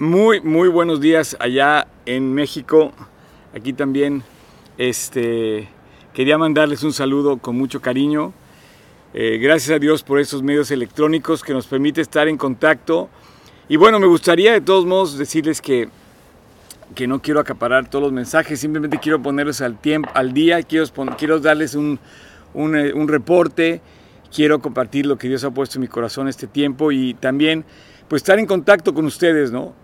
Muy, muy buenos días allá en México. Aquí también este, quería mandarles un saludo con mucho cariño. Eh, gracias a Dios por esos medios electrónicos que nos permite estar en contacto. Y bueno, me gustaría de todos modos decirles que, que no quiero acaparar todos los mensajes, simplemente quiero ponerlos al, tiempo, al día, quiero, quiero darles un, un, eh, un reporte, quiero compartir lo que Dios ha puesto en mi corazón este tiempo y también pues estar en contacto con ustedes, ¿no?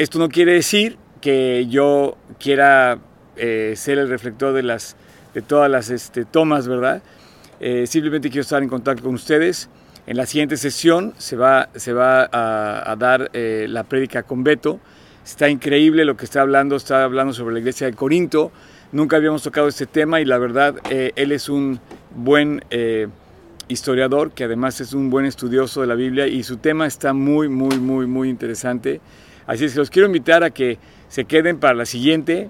Esto no quiere decir que yo quiera eh, ser el reflector de, las, de todas las este, tomas, ¿verdad? Eh, simplemente quiero estar en contacto con ustedes. En la siguiente sesión se va, se va a, dar eh, la prédica con Beto. Está increíble lo que está hablando, está hablando sobre la iglesia de Corinto. Nunca habíamos tocado este tema y la verdad, él es un buen historiador que además es un buen estudioso de la Biblia y su tema está muy, muy, muy, muy interesante. Así es que los quiero invitar a que se queden para la siguiente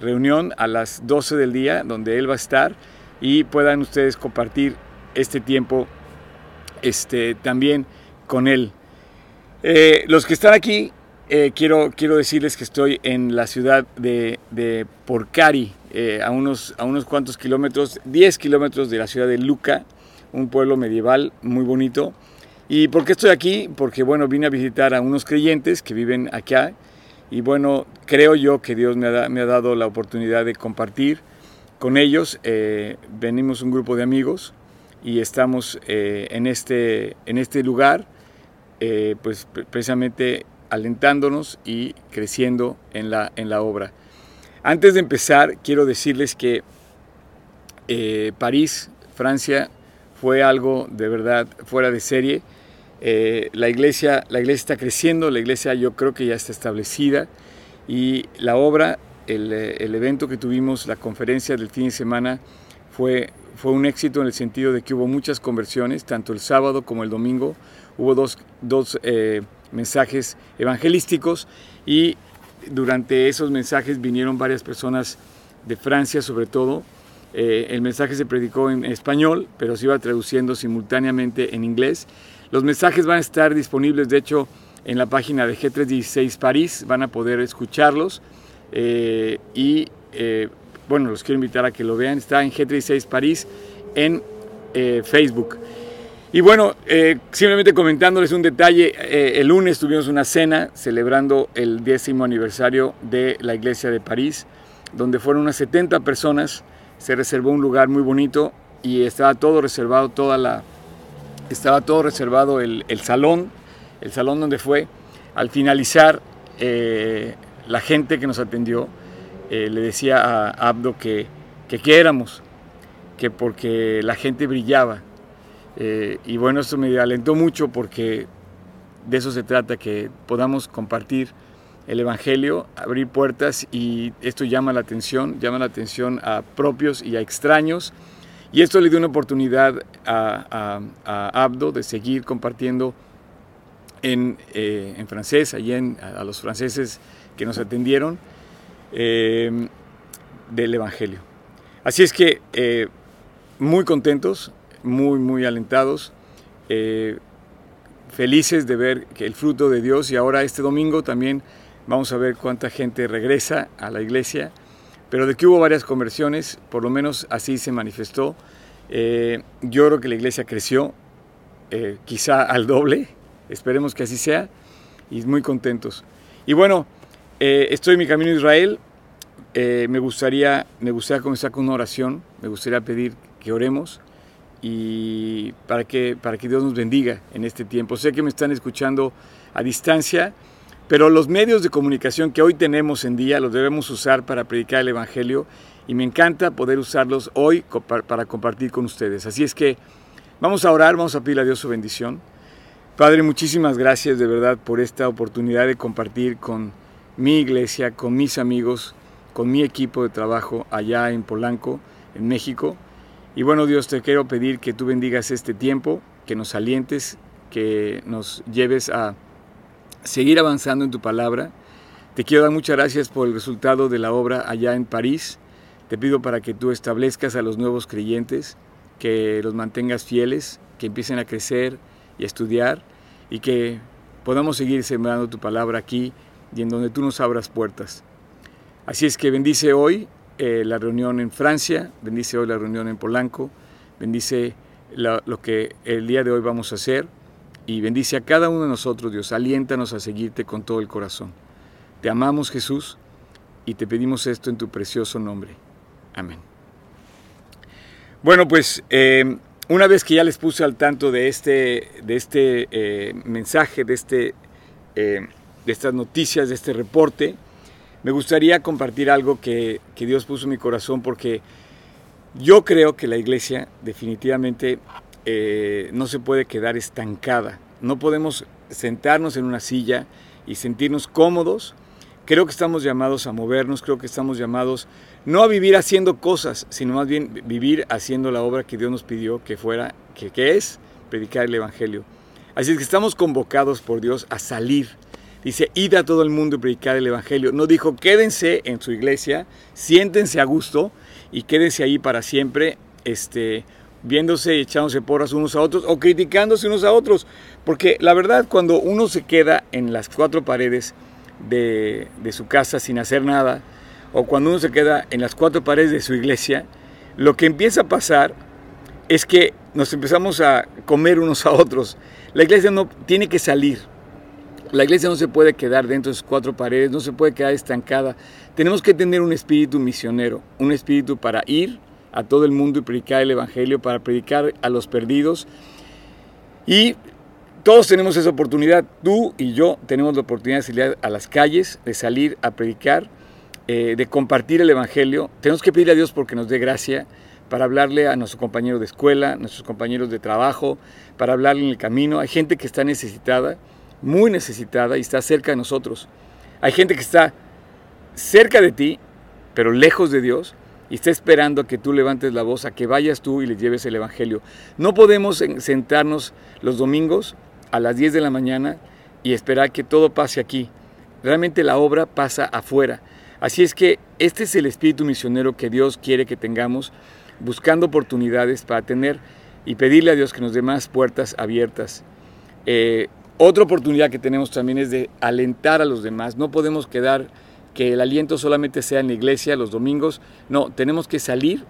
reunión a las 12 del día, donde él va a estar y puedan ustedes compartir este tiempo este, también con él. Eh, los que están aquí, eh, quiero, quiero decirles que estoy en la ciudad de, Porcari, eh, a, unos, a unos cuantos kilómetros, 10 kilómetros de la ciudad de Luca, un pueblo medieval muy bonito. ¿Y por qué estoy aquí? Porque bueno, vine a visitar a unos creyentes que viven acá y bueno, creo yo que Dios me ha, me ha dado la oportunidad de compartir con ellos. Eh, venimos un grupo de amigos y estamos eh, en, este, en este lugar, eh, pues precisamente alentándonos y creciendo en la, en la obra. Antes de empezar, quiero decirles que París, Francia, fue algo de verdad fuera de serie. Eh, la, iglesia, la iglesia está creciendo, la iglesia yo creo que ya está establecida y la obra, el, eh, el, evento que tuvimos, la conferencia del fin de semana, fue, fue un éxito en el sentido de que hubo muchas conversiones, tanto el sábado como el domingo. Hubo dos, dos eh, mensajes evangelísticos y durante esos mensajes vinieron varias personas de Francia sobre todo, el mensaje se predicó en español, pero se iba traduciendo simultáneamente en inglés. Los mensajes van a estar disponibles, de hecho, en la página de G316 París, van a poder escucharlos. Eh, y eh, bueno, los quiero invitar a que lo vean. Está en G36 París en Facebook. Y bueno, simplemente comentándoles un detalle, el lunes tuvimos una cena celebrando el décimo aniversario de la iglesia de París, donde fueron unas 70 personas se reservó un lugar muy bonito y estaba todo reservado, toda la, estaba todo reservado el, salón, el salón donde fue. Al finalizar, eh, la gente que nos atendió eh, le decía a Abdo que, que éramos, que porque la gente brillaba. Eh, y bueno, esto me alentó mucho porque de eso se trata, que podamos compartir el Evangelio, abrir puertas y esto llama la atención, llama la atención a propios y a extraños. Y esto le dio una oportunidad a, Abdo de seguir compartiendo en, eh, francés, allí a, los franceses que nos atendieron, em, del Evangelio. Así es que eh, muy contentos, muy, muy alentados, eh, felices de ver que el fruto de Dios y ahora este domingo también Vamos a ver cuánta gente regresa a la iglesia, pero de que hubo varias conversiones, por lo menos así se manifestó. Eh, yo creo que la iglesia creció, eh, quizá al doble, esperemos que así sea, y muy contentos. Y bueno, eh, estoy en mi camino a Israel, me, gustaría, me gustaría comenzar con una oración, me gustaría pedir que oremos y para que, para que Dios nos bendiga en este tiempo. Sé que me están escuchando a distancia, pero los medios de comunicación que hoy tenemos en día los debemos usar para predicar el Evangelio y me encanta poder usarlos hoy para compartir con ustedes. Así es que vamos a orar, vamos a pedirle a Dios su bendición. Padre, muchísimas gracias de verdad por esta oportunidad de compartir con mi iglesia, con mis amigos, con mi equipo de trabajo allá en Polanco, en México. Y bueno, Dios, te quiero pedir que tú bendigas este tiempo, que nos alientes, que nos lleves a seguir avanzando en tu palabra. Te quiero dar muchas gracias por el resultado de la obra allá en París. Te pido para que tú establezcas a los nuevos creyentes, que los mantengas fieles, que empiecen a crecer y a estudiar y que podamos seguir sembrando tu palabra aquí y en donde tú nos abras puertas. Así es que bendice hoy eh, la reunión en Francia, bendice hoy la reunión en Polanco, bendice lo que el día de hoy vamos a hacer y bendice a cada uno de nosotros, Dios. Aliéntanos a seguirte con todo el corazón. Te amamos, Jesús, y te pedimos esto en tu precioso nombre. Amén. Bueno, pues eh, una vez que ya les puse al tanto de este, de este eh, mensaje, de, este, eh, de estas noticias, de este reporte, me gustaría compartir algo que, que Dios puso en mi corazón porque yo creo que la iglesia definitivamente eh, no se puede quedar estancada. No podemos sentarnos en una silla y sentirnos cómodos. Creo que estamos llamados a movernos, creo que estamos llamados no a vivir haciendo cosas, sino más bien vivir haciendo la obra que Dios nos pidió que fuera, que, que es predicar el Evangelio. Así es que estamos convocados por Dios a salir. Dice, id a todo el mundo y predicar el Evangelio. No dijo, quédense en su iglesia, siéntense a gusto, y quédese ahí para siempre, este, viéndose y echándose porras unos a otros o criticándose unos a otros. Porque la verdad, cuando uno se queda en las cuatro paredes de, de su casa sin hacer nada, o cuando uno se queda en las cuatro paredes de su iglesia, lo que empieza a pasar es que nos empezamos a comer unos a otros. La iglesia no tiene que salir. La iglesia no se puede quedar dentro de sus cuatro paredes, no se puede quedar estancada. Tenemos que tener un espíritu misionero, un espíritu para ir a todo el mundo y predicar el Evangelio, para predicar a los perdidos. Y todos tenemos esa oportunidad, tú y yo tenemos la oportunidad de salir a las calles, de salir a predicar, eh, de compartir el Evangelio. Tenemos que pedirle a Dios porque nos dé gracia para hablarle a nuestro compañero de escuela, a nuestros compañeros de trabajo, para hablarle en el camino. Hay gente que está necesitada muy necesitada y está cerca de nosotros. Hay gente que está cerca de ti, pero lejos de Dios, y está esperando a que tú levantes la voz, a que vayas tú y les lleves el Evangelio. No podemos sentarnos los domingos a las 10 de la mañana y esperar que todo pase aquí. Realmente la obra pasa afuera. Así es que este es el espíritu misionero que Dios quiere que tengamos, buscando oportunidades para tener y pedirle a Dios que nos dé más puertas abiertas. Eh, otra oportunidad que tenemos también es de alentar a los demás. No podemos quedar que el aliento solamente sea en la iglesia los domingos. No, tenemos que salir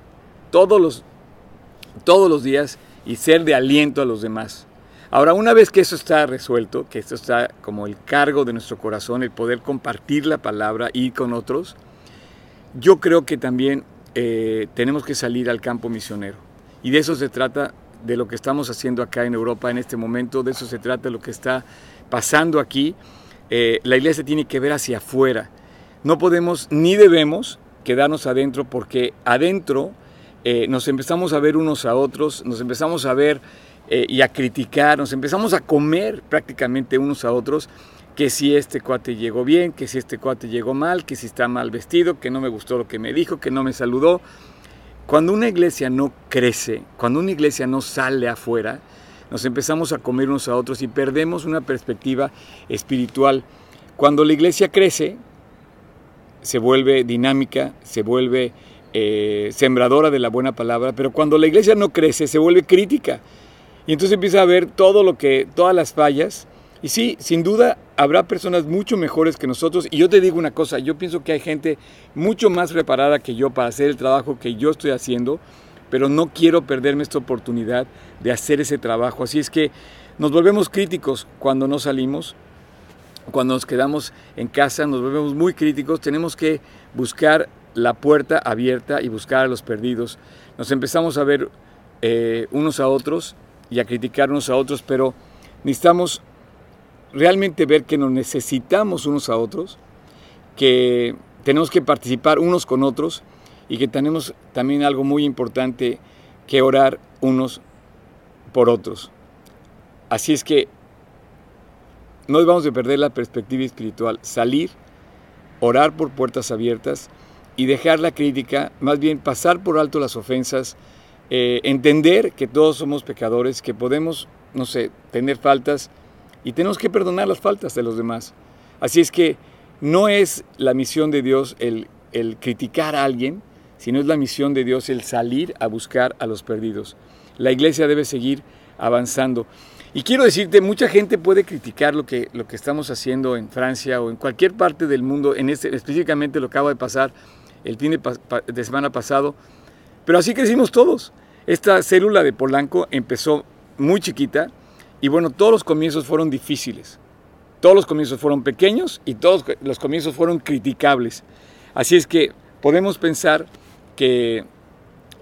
todos los, todos los días y ser de aliento a los demás. Ahora, una vez que eso está resuelto, que esto está como el cargo de nuestro corazón, el poder compartir la palabra y con otros, yo creo que también eh, tenemos que salir al campo misionero. Y de eso se trata de lo que estamos haciendo acá en Europa en este momento, de eso se trata lo que está pasando aquí. Eh, la iglesia tiene que ver hacia afuera. No podemos ni debemos quedarnos adentro porque adentro eh, nos empezamos a ver unos a otros, nos empezamos a ver eh, y a criticar, nos empezamos a comer prácticamente unos a otros que si este cuate llegó bien, que si este cuate llegó mal, que si está mal vestido, que no me gustó lo que me dijo, que no me saludó. Cuando una iglesia no crece, cuando una iglesia no sale afuera, nos empezamos a comer unos a otros y perdemos una perspectiva espiritual. Cuando la iglesia crece, se vuelve dinámica, se vuelve eh, sembradora de la buena palabra, pero cuando la iglesia no crece, se vuelve crítica. Y entonces empieza a ver todo lo que, todas las fallas. Y sí, sin duda habrá personas mucho mejores que nosotros. Y yo te digo una cosa, yo pienso que hay gente mucho más preparada que yo para hacer el trabajo que yo estoy haciendo, pero no quiero perderme esta oportunidad de hacer ese trabajo. Así es que nos volvemos críticos cuando no salimos, cuando nos quedamos en casa, nos volvemos muy críticos, tenemos que buscar la puerta abierta y buscar a los perdidos. Nos empezamos a ver eh, unos a otros y a criticar unos a otros, pero necesitamos realmente ver que nos necesitamos unos a otros, que tenemos que participar unos con otros y que tenemos también algo muy importante que orar unos por otros. Así es que no debemos de perder la perspectiva espiritual, salir, orar por puertas abiertas y dejar la crítica, más bien pasar por alto las ofensas, eh, entender que todos somos pecadores, que podemos, no sé, tener faltas, y tenemos que perdonar las faltas de los demás. Así es que no es la misión de Dios el, el criticar a alguien, sino es la misión de Dios el salir a buscar a los perdidos. La iglesia debe seguir avanzando. Y quiero decirte, mucha gente puede criticar lo que, lo que estamos haciendo en Francia o en cualquier parte del mundo, en este, específicamente lo que acaba de pasar el fin de, de semana pasado, pero así crecimos todos. Esta célula de Polanco empezó muy chiquita y bueno, todos los comienzos fueron difíciles. Todos los comienzos fueron pequeños y todos los comienzos fueron criticables. Así es que podemos pensar que,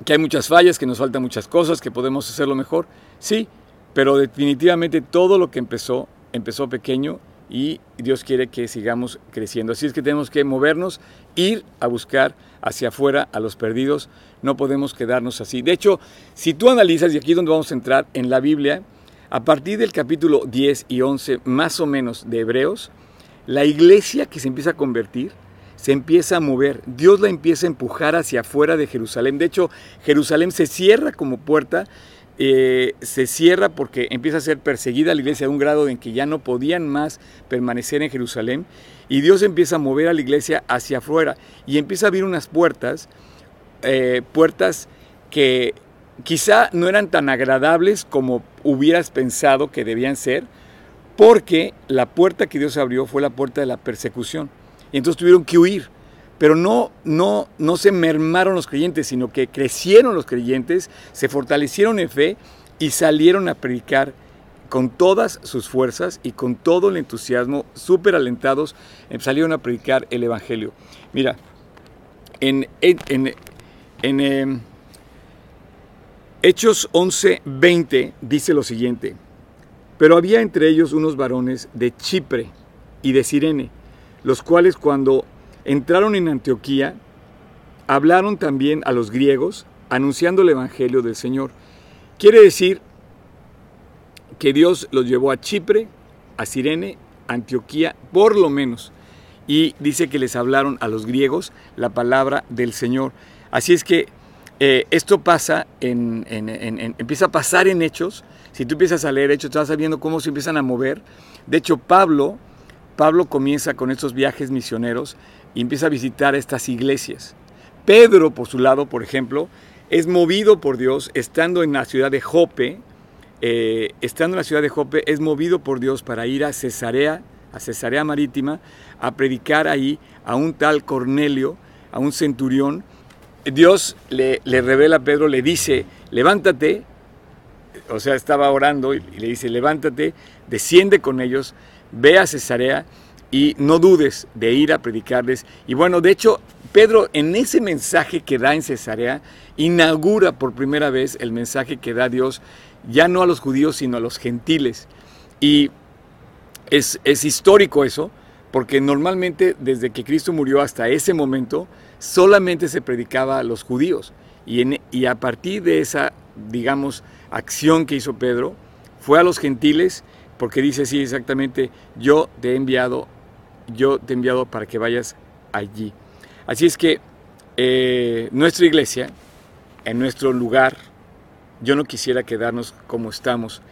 que hay muchas fallas, que nos faltan muchas cosas, que podemos hacerlo mejor. Sí, pero definitivamente todo lo que empezó, empezó pequeño y Dios quiere que sigamos creciendo. Así es que tenemos que movernos, ir a buscar hacia afuera a los perdidos. No podemos quedarnos así. De hecho, si tú analizas, y aquí es donde vamos a entrar en la Biblia, a partir del capítulo 10 y 11 más o menos de Hebreos, la iglesia que se empieza a convertir, se empieza a mover, Dios la empieza a empujar hacia afuera de Jerusalén. De hecho, Jerusalén se cierra como puerta eh, se cierra porque empieza a ser perseguida la iglesia a un grado en que ya no podían más permanecer en Jerusalén y Dios empieza a mover a la iglesia hacia afuera y empieza a abrir unas puertas, eh, puertas que quizá no eran tan agradables como hubieras pensado que debían ser, porque la puerta que Dios abrió fue la puerta de la persecución. Y entonces tuvieron que huir pero no, no, no se mermaron los creyentes, sino que crecieron los creyentes, se fortalecieron en fe y salieron a predicar con todas sus fuerzas y con todo el entusiasmo, súper alentados, eh, salieron a predicar el Evangelio. Mira, en, en, en, em, Hechos 11, 20 dice lo siguiente, pero había entre ellos unos varones de Chipre y de Sirene, los cuales cuando entraron en Antioquía, hablaron también a los griegos, anunciando el Evangelio del Señor. Quiere decir que Dios los llevó a Chipre, a Sirene, Antioquía, por lo menos. Y dice que les hablaron a los griegos la palabra del Señor. Así es que eh, esto pasa en, empieza a pasar en hechos. Si tú empiezas a leer hechos, estás sabiendo cómo se empiezan a mover. De hecho, Pablo, Pablo comienza con estos viajes misioneros y empieza a visitar estas iglesias. Pedro, por su lado, por ejemplo, es movido por Dios estando en la ciudad de Jope, eh, estando en la ciudad de Jope, es movido por Dios para ir a Cesarea, a Cesarea Marítima, a predicar ahí a un tal Cornelio, a un centurión. Dios le, le revela a Pedro, le dice, levántate, o sea, estaba orando y le dice, levántate, desciende con ellos, ve a Cesarea y no dudes de ir a predicarles. Y bueno, de hecho, Pedro en ese mensaje que da en Cesarea, inaugura por primera vez el mensaje que da Dios, ya no a los judíos, sino a los gentiles. Y es, histórico eso, porque normalmente desde que Cristo murió hasta ese momento, solamente se predicaba a los judíos. Y, y a partir de esa, digamos, acción que hizo Pedro, fue a los gentiles, porque dice así exactamente, yo te he enviado yo te he enviado para que vayas allí. Así es que eh, nuestra iglesia, en nuestro lugar, yo no quisiera quedarnos como estamos.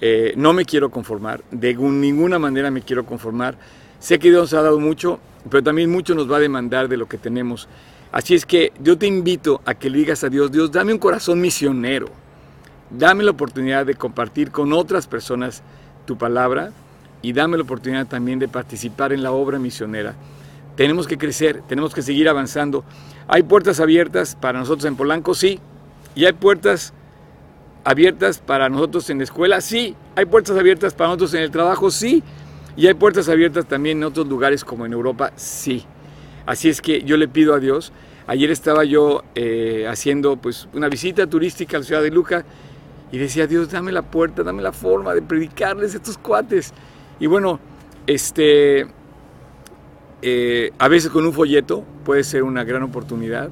Eh, no me quiero conformar, de ninguna manera me quiero conformar. Sé que Dios ha dado mucho, pero también mucho nos va a demandar de lo que tenemos. Así es que yo te invito a que le digas a Dios, Dios, dame un corazón misionero. Dame la oportunidad de compartir con otras personas tu palabra y dame la oportunidad también de participar en la obra misionera. Tenemos que crecer, tenemos que seguir avanzando. ¿Hay puertas abiertas para nosotros en Polanco? Sí. ¿Y hay puertas abiertas para nosotros en la escuela? Sí. ¿Hay puertas abiertas para nosotros en el trabajo? Sí. ¿Y hay puertas abiertas también en otros lugares como en Europa? Sí. Así es que yo le pido a Dios. Ayer estaba yo eh, haciendo pues, una visita turística a la ciudad de Luca y decía, Dios, dame la puerta, dame la forma de predicarles estos cuates. Y bueno, este, eh, a veces con un folleto puede ser una gran oportunidad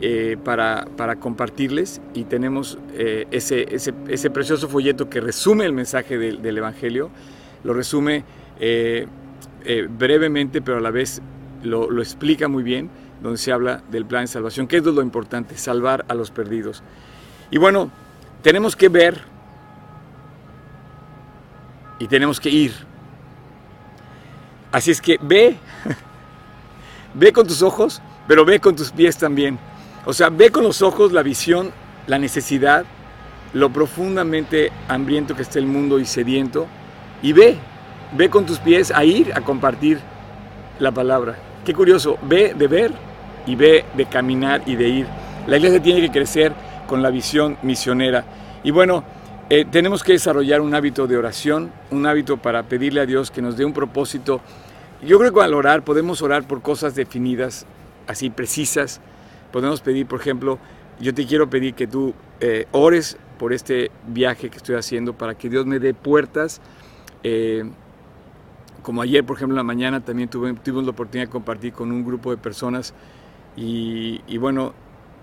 eh, para, compartirles y tenemos eh, ese, ese, precioso folleto que resume el mensaje del, Evangelio, lo resume brevemente, pero a la vez lo, lo, explica muy bien, donde se habla del plan de salvación, que es lo importante, salvar a los perdidos. Y bueno, tenemos que ver y tenemos que ir. Así es que ve, ve con tus ojos, pero ve con tus pies también. O sea, ve con los ojos la visión, la necesidad lo profundamente hambriento que está el mundo y sediento, y ve, ve con tus pies a ir a compartir la palabra. Qué curioso, ve de ver y ve de caminar y de ir. La iglesia tiene que crecer con la visión misionera. Y bueno, eh, tenemos que desarrollar un hábito de oración, un hábito para pedirle a Dios que nos dé un propósito. Yo creo que al orar podemos orar por cosas definidas, así precisas. Podemos pedir, por ejemplo, yo te quiero pedir que tú eh, ores por este viaje que estoy haciendo para que Dios me dé puertas. Eh, como ayer, por ejemplo, en la mañana también tuve, tuvimos la oportunidad de compartir con un grupo de personas y, bueno,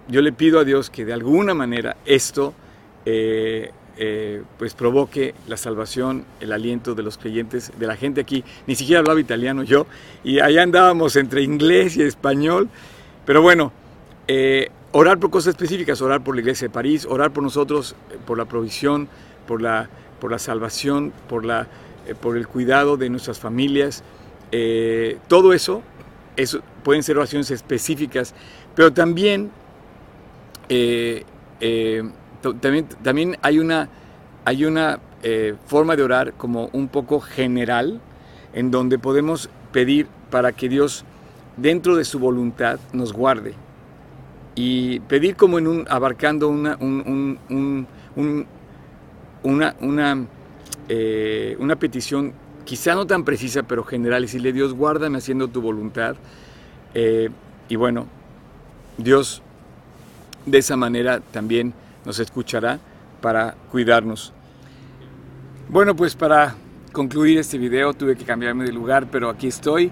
yo le pido a Dios que de alguna manera esto eh, eh, pues provoque la salvación, el aliento de los creyentes, de la gente aquí. Ni siquiera hablaba italiano yo y allá andábamos entre inglés y español. Pero bueno, eh, orar por cosas específicas, orar por la iglesia de París, orar por nosotros, por la provisión, por la, por la salvación, por, la, por el cuidado de nuestras familias. todo eso, eso pueden ser oraciones específicas, pero también también, también hay una, hay una eh, forma de orar como un poco general, en donde podemos pedir para que Dios, dentro de su voluntad, nos guarde. Y pedir como en un, abarcando una, una, una, eh, una petición quizá no tan precisa, pero general, y decirle, Dios, guárdame haciendo tu voluntad. Eh, y bueno, Dios de esa manera también nos escuchará para cuidarnos. Bueno, pues para concluir este video tuve que cambiarme de lugar, pero aquí estoy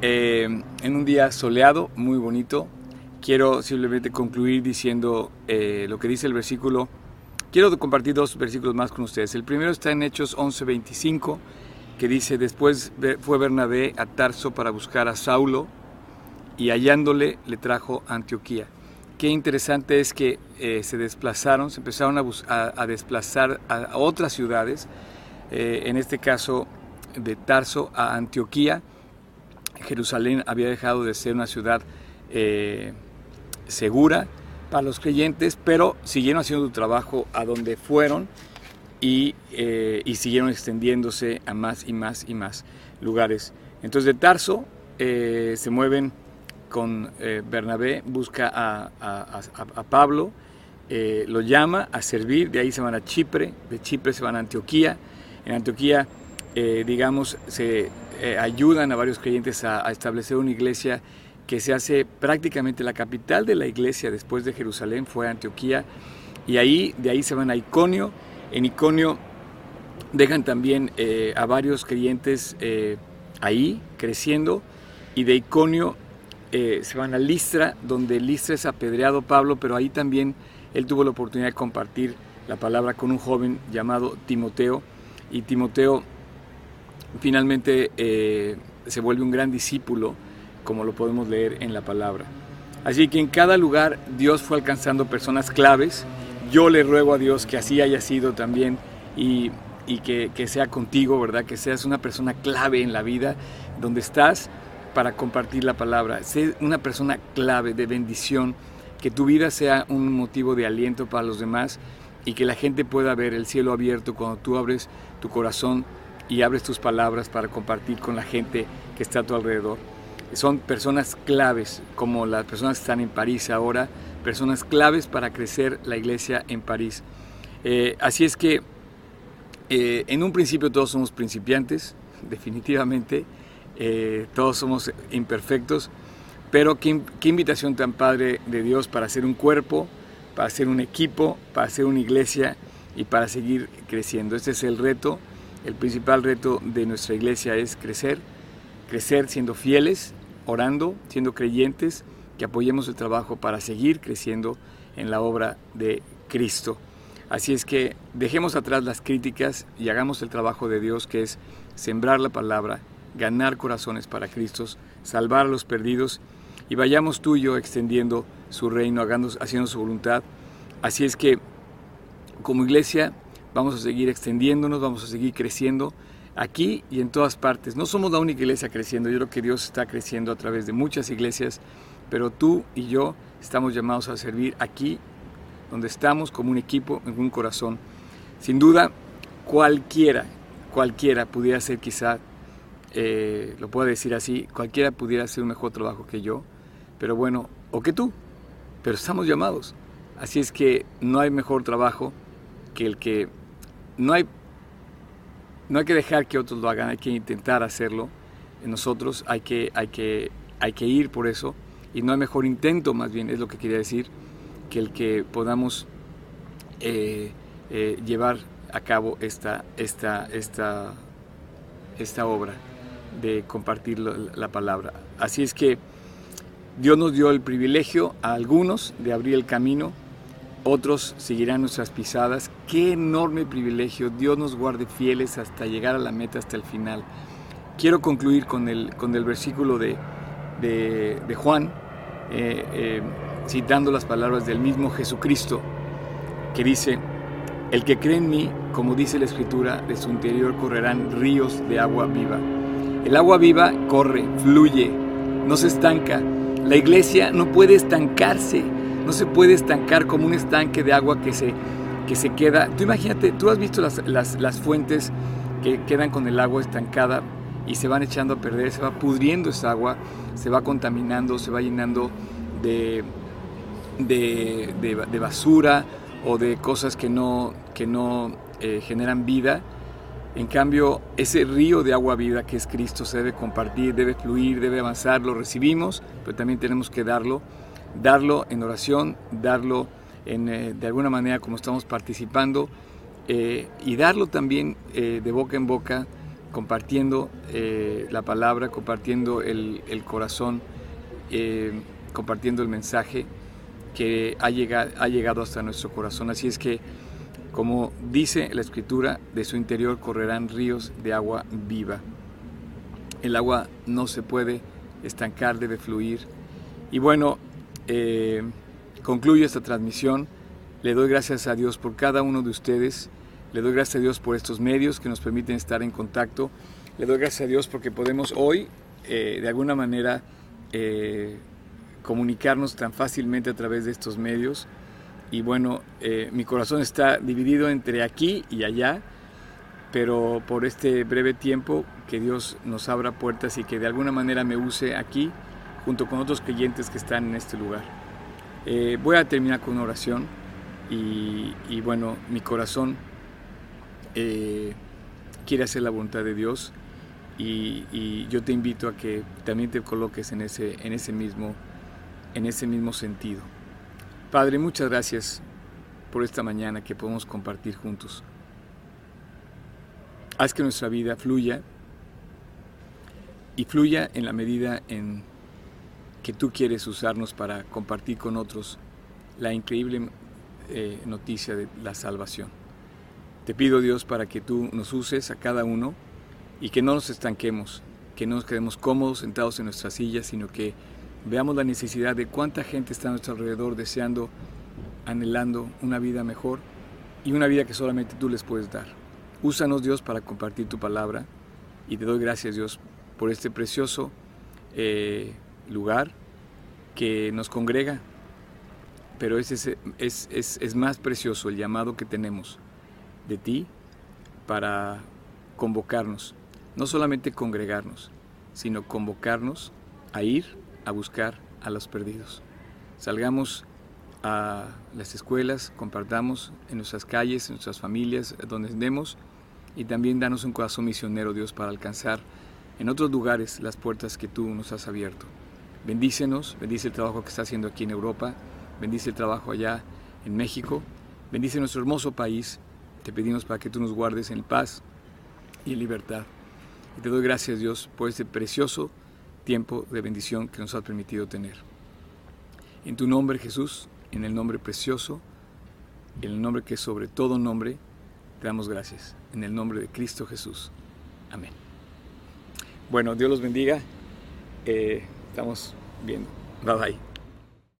eh, en un día soleado, muy bonito. Quiero simplemente concluir diciendo eh, lo que dice el versículo. Quiero compartir dos versículos más con ustedes. El primero está en Hechos 11:25, que dice, después fue Bernabé a Tarso para buscar a Saulo y hallándole le trajo a Antioquía. Qué interesante es que eh, se desplazaron, se empezaron a, desplazar a, otras ciudades, eh, en este caso de Tarso a Antioquía. Jerusalén había dejado de ser una ciudad eh, segura para los creyentes, pero siguieron haciendo su trabajo a donde fueron y, y, siguieron extendiéndose a más y más y más lugares. Entonces de Tarso se mueven con eh, Bernabé, busca a, Pablo, eh, lo llama a servir, de ahí se van a Chipre, de Chipre se van a Antioquía, en Antioquía, eh, digamos, se ayudan a varios creyentes a, establecer una iglesia que se hace prácticamente la capital de la iglesia después de Jerusalén, fue Antioquía, y ahí, de ahí se van a Iconio, en Iconio dejan también a varios creyentes ahí creciendo, y de Iconio eh, se van a Listra, donde Listra es apedreado Pablo, pero ahí también él tuvo la oportunidad de compartir la palabra con un joven llamado Timoteo, y Timoteo finalmente eh, se vuelve un gran discípulo, como lo podemos leer en la palabra. Así que en cada lugar Dios fue alcanzando personas claves. Yo le ruego a Dios que así haya sido también y, que, que sea contigo, ¿verdad? Que seas una persona clave en la vida donde estás para compartir la palabra. Sé una persona clave de bendición, que tu vida sea un motivo de aliento para los demás y que la gente pueda ver el cielo abierto cuando tú abres tu corazón y abres tus palabras para compartir con la gente que está a tu alrededor. Son personas claves, como las personas que están en París ahora, personas claves para crecer la iglesia en París. Eh, así es que eh, en un principio todos somos principiantes, definitivamente, eh, todos somos imperfectos, pero qué, invitación tan padre de Dios para hacer un cuerpo, para hacer un equipo, para hacer una iglesia y para seguir creciendo. Este es el reto, el principal reto de nuestra iglesia es crecer, crecer siendo fieles, orando, siendo creyentes, que apoyemos el trabajo para seguir creciendo en la obra de Cristo. Así es que dejemos atrás las críticas y hagamos el trabajo de Dios que es sembrar la palabra ganar corazones para Cristo, salvar a los perdidos y vayamos tú y yo extendiendo su reino, haciendo su voluntad. Así es que como iglesia vamos a seguir extendiéndonos, vamos a seguir creciendo aquí y en todas partes. No somos la única iglesia creciendo, yo creo que Dios está creciendo a través de muchas iglesias, pero tú y yo estamos llamados a servir aquí donde estamos como un equipo, en un corazón. Sin duda, cualquiera, cualquiera pudiera ser quizá, eh, lo puedo decir así, cualquiera pudiera hacer un mejor trabajo que yo, pero bueno, o que tú, pero estamos llamados. Así es que no hay mejor trabajo que el que no hay no hay que dejar que otros lo hagan, hay que intentar hacerlo. Nosotros hay que, hay que, hay que ir por eso y no hay mejor intento, más bien es lo que quería decir, que el que podamos eh, eh, llevar a cabo esta, esta, esta, esta obra de compartir la palabra. Así es que Dios nos dio el privilegio a algunos de abrir el camino otros seguirán nuestras pisadas. Qué enorme privilegio. Dios nos guarde fieles hasta llegar a la meta, hasta el final. Quiero concluir con el, con el versículo de, de, Juan, eh, eh, citando las palabras del mismo Jesucristo, que dice, el que cree en mí, como dice la Escritura, de su interior correrán ríos de agua viva. El agua viva corre, fluye, no se estanca. La iglesia no puede estancarse no se puede estancar como un estanque de agua que se, que se queda. Tú imagínate, tú has visto las, las, fuentes que quedan con el agua estancada y se van echando a perder, se va pudriendo esa agua, se va contaminando, se va llenando de, de, basura o de cosas que no, que no eh, generan vida. En cambio, ese río de agua vida que es Cristo se debe compartir, debe fluir, debe avanzar, lo recibimos, pero también tenemos que darlo darlo en oración, darlo en, eh, de alguna manera como estamos participando eh, y darlo también eh, de boca en boca, compartiendo la palabra, compartiendo el, el corazón, compartiendo el mensaje que ha llegado, ha llegado hasta nuestro corazón. Así es que, como dice la escritura, de su interior correrán ríos de agua viva. El agua no se puede estancar, debe fluir. Y bueno, eh, concluyo esta transmisión. Le doy gracias a Dios por cada uno de ustedes. Le doy gracias a Dios por estos medios que nos permiten estar en contacto. Le doy gracias a Dios porque podemos hoy, eh, de alguna manera, eh, comunicarnos tan fácilmente a través de estos medios. Y bueno, mi corazón está dividido entre aquí y allá, pero por este breve tiempo que Dios nos abra puertas y que de alguna manera me use aquí junto con otros creyentes que están en este lugar. Eh, voy a terminar con una oración y, bueno, mi corazón eh, quiere hacer la voluntad de Dios y, yo te invito a que también te coloques en ese, en ese, mismo, en ese mismo sentido. Padre, muchas gracias por esta mañana que podemos compartir juntos. Haz que nuestra vida fluya y fluya en la medida en que tú quieres usarnos para compartir con otros la increíble eh, noticia de la salvación. Te pido Dios para que tú nos uses a cada uno y que no nos estanquemos, que no nos quedemos cómodos sentados en nuestras sillas, sino que veamos la necesidad de cuánta gente está a nuestro alrededor deseando, anhelando una vida mejor y una vida que solamente tú les puedes dar. Úsanos Dios para compartir tu palabra y te doy gracias Dios por este precioso eh, lugar que nos congrega, pero es, es, es, es, más precioso el llamado que tenemos de ti para convocarnos, no solamente congregarnos, sino convocarnos a ir a buscar a los perdidos. Salgamos a las escuelas, compartamos en nuestras calles, en nuestras familias, donde estemos, y también danos un corazón misionero, Dios, para alcanzar en otros lugares las puertas que tú nos has abierto. Bendícenos, bendice el trabajo que está haciendo aquí en Europa, bendice el trabajo allá en México, bendice nuestro hermoso país. Te pedimos para que tú nos guardes en paz y en libertad. Y te doy gracias, Dios, por este precioso tiempo de bendición que nos has permitido tener. En tu nombre, Jesús, en el nombre precioso, en el nombre que es sobre todo nombre, te damos gracias. En el nombre de Cristo Jesús. Amén. Bueno, Dios los bendiga. Eh, estamos viendo. Bye bye.